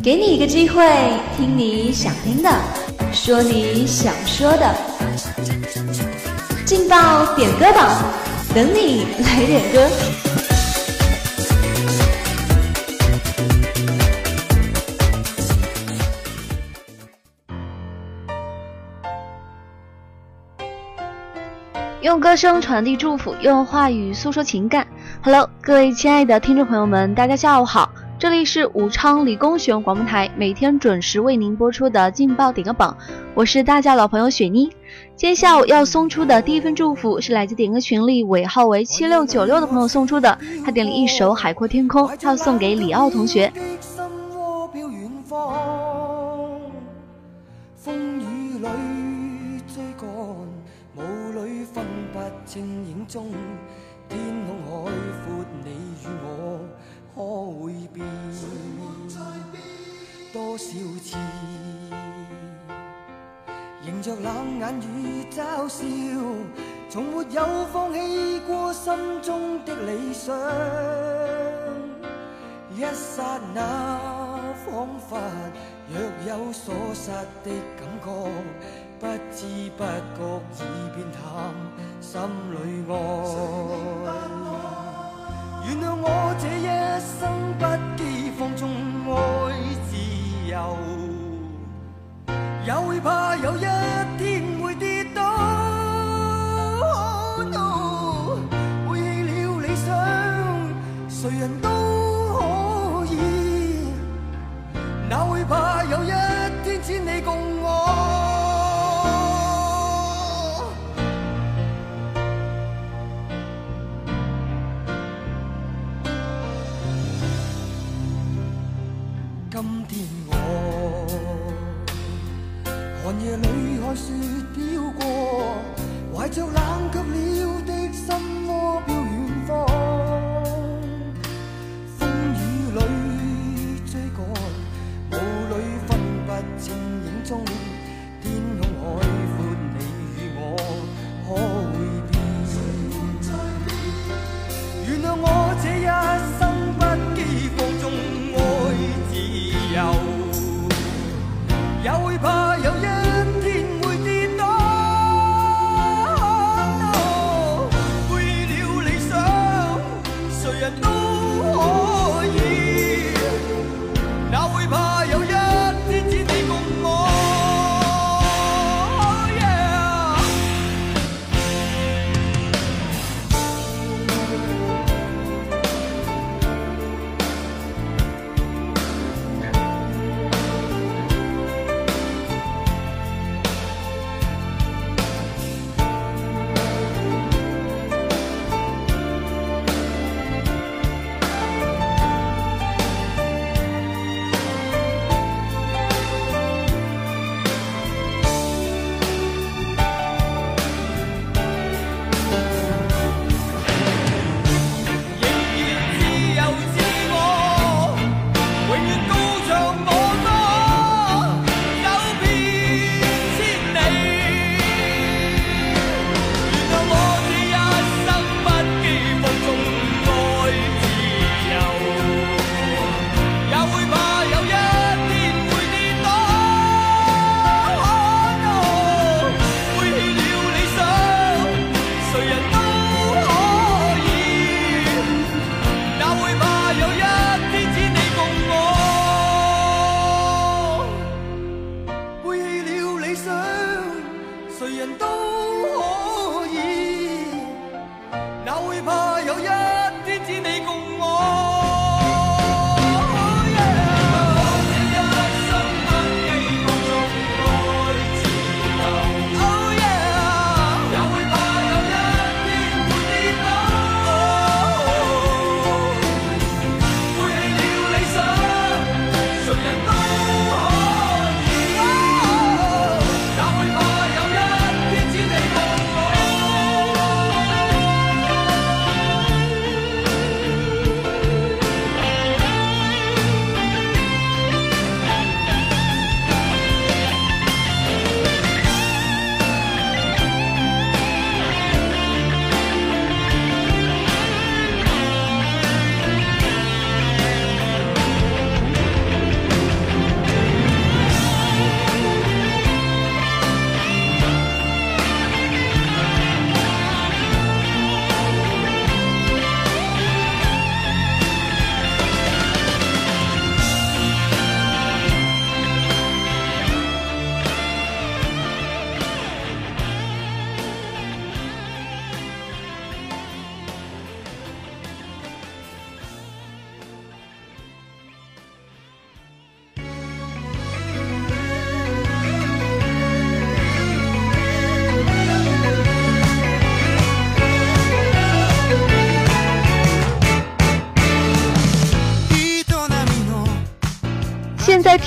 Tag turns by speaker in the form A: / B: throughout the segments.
A: 给你一个机会，听你想听的，说你想说的，劲爆点歌榜，等你来点歌。用歌声传递祝福，用话语诉说情感。Hello，各位亲爱的听众朋友们，大家下午好，这里是武昌理工学院广播台，每天准时为您播出的劲爆点歌榜，我是大家老朋友雪妮。今天下午要送出的第一份祝福是来自点歌群里尾号为七六九六的朋友送出的，他点了一首《海阔天空》，他要送给李奥同学。
B: 风雨里追赶，雾里分不清影踪天空海阔，你与我可会变？多少次，迎着冷眼与嘲笑，从没有放弃过心中的理想。一刹那，仿佛若有所失的感觉，不知不觉已变淡，心里爱。原谅我这一生不羁放纵爱自由。也会怕有一天会跌倒，背弃了理想，谁人都可以。哪会怕有一天只你共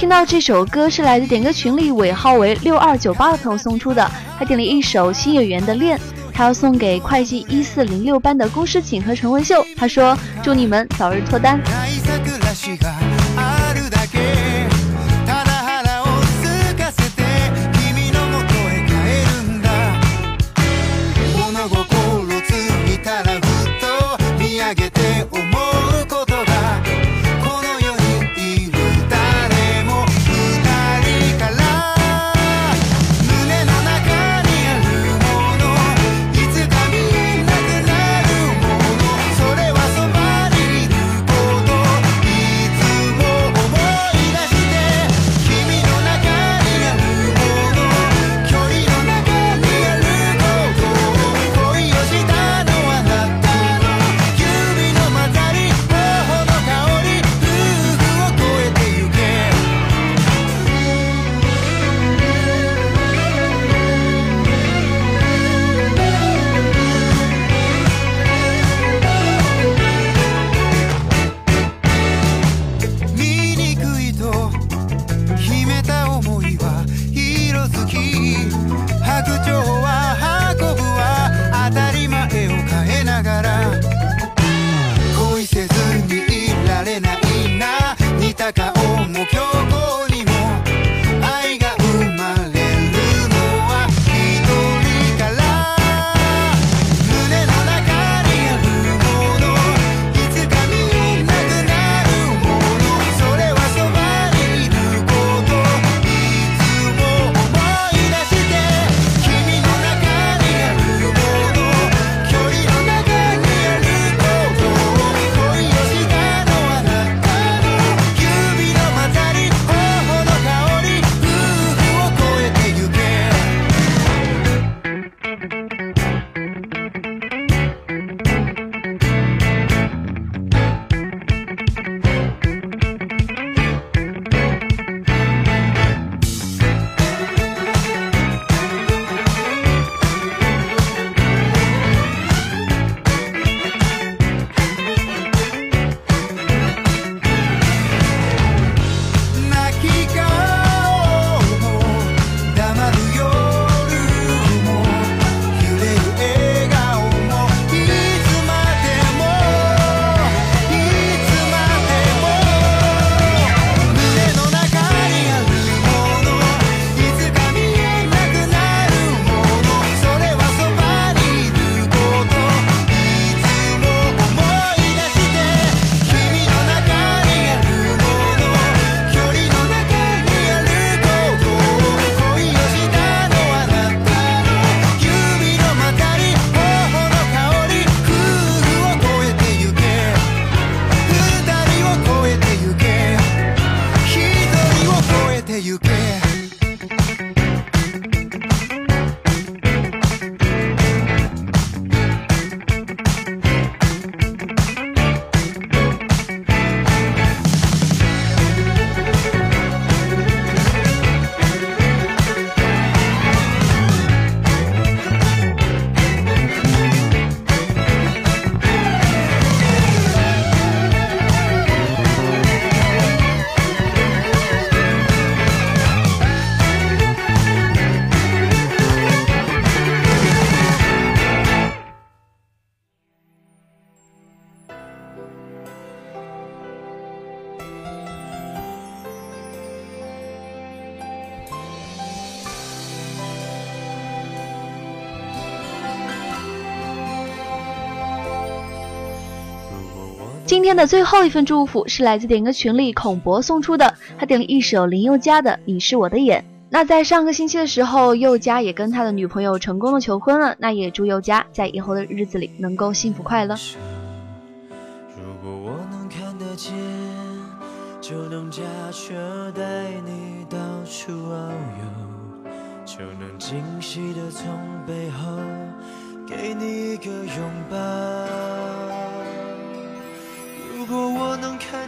C: 听到这首歌是来自点歌群里尾号为六二九八的朋友送出的，他点了一首新演员的恋，他要送给会计一四零六班的龚诗锦和陈文秀。他说祝你们早日脱单。今天的最后一份祝福是来自点歌群里孔博送出的，他点了一首林宥嘉的《你是我的眼》。那在上个星期的时候，宥嘉也跟他的女朋友成功的求婚了，那也祝宥嘉在以后的日子里能够幸福快乐。
B: 如果我能看得见，就能驾车带你到处遨游，就能惊喜的从背后给你一个拥抱。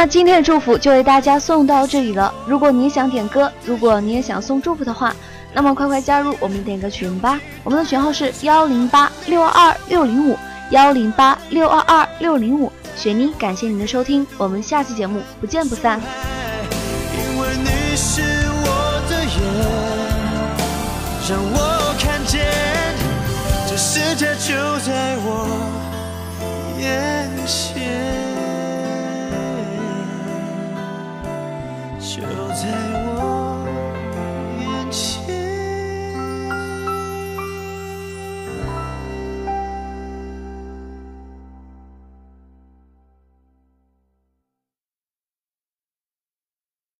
C: 那今天的祝福就为大家送到这里了。如果你想点歌，如果你也想送祝福的话，那么快快加入我们点歌群吧。我们的群号是幺零八六二二六零五幺零八六二二六零五。雪妮，感谢您的收听，我们下期节目不见不散。
D: 因为你是我的眼，让我看见这世界就在我眼前，就在我